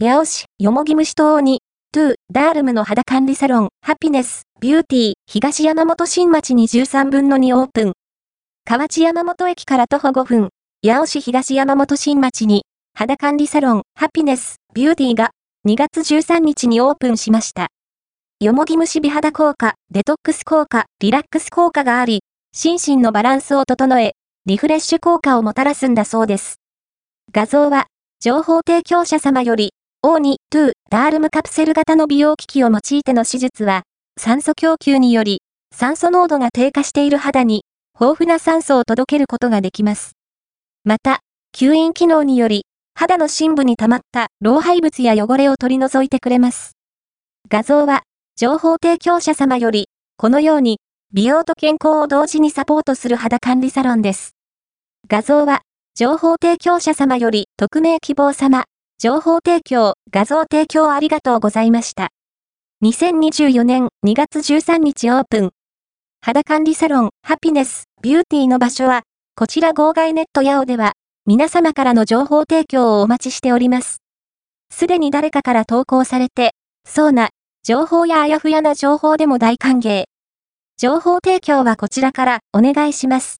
八尾市、よもぎ蒸しと O2 to Derm の肌管理サロン、 happiness beauty、東山本新町に13分の2オープン。河内山本駅から徒歩5分、八尾市東山本新町に、肌管理サロン、 happiness beauty が、2月13日にオープンしました。よもぎ蒸し美肌効果、デトックス効果、リラックス効果があり、心身のバランスを整え、リフレッシュ効果をもたらすんだそうです。画像は、情報提供者様より、O2、2、ダールムカプセル型の美容機器を用いての手術は、酸素供給により、酸素濃度が低下している肌に、豊富な酸素を届けることができます。また、吸引機能により、肌の深部に溜まった老廃物や汚れを取り除いてくれます。画像は、情報提供者様より、このように、美容と健康を同時にサポートする肌管理サロンです。画像は、情報提供者様より、匿名希望様、情報提供、画像提供ありがとうございました。2024年2月13日オープン。肌管理サロン、ハピネス、ビューティーの場所は、こちら号外ネットヤオでは、皆様からの情報提供をお待ちしております。すでに誰かから投稿されて、そうな、情報やあやふやな情報でも大歓迎。情報提供はこちらからお願いします。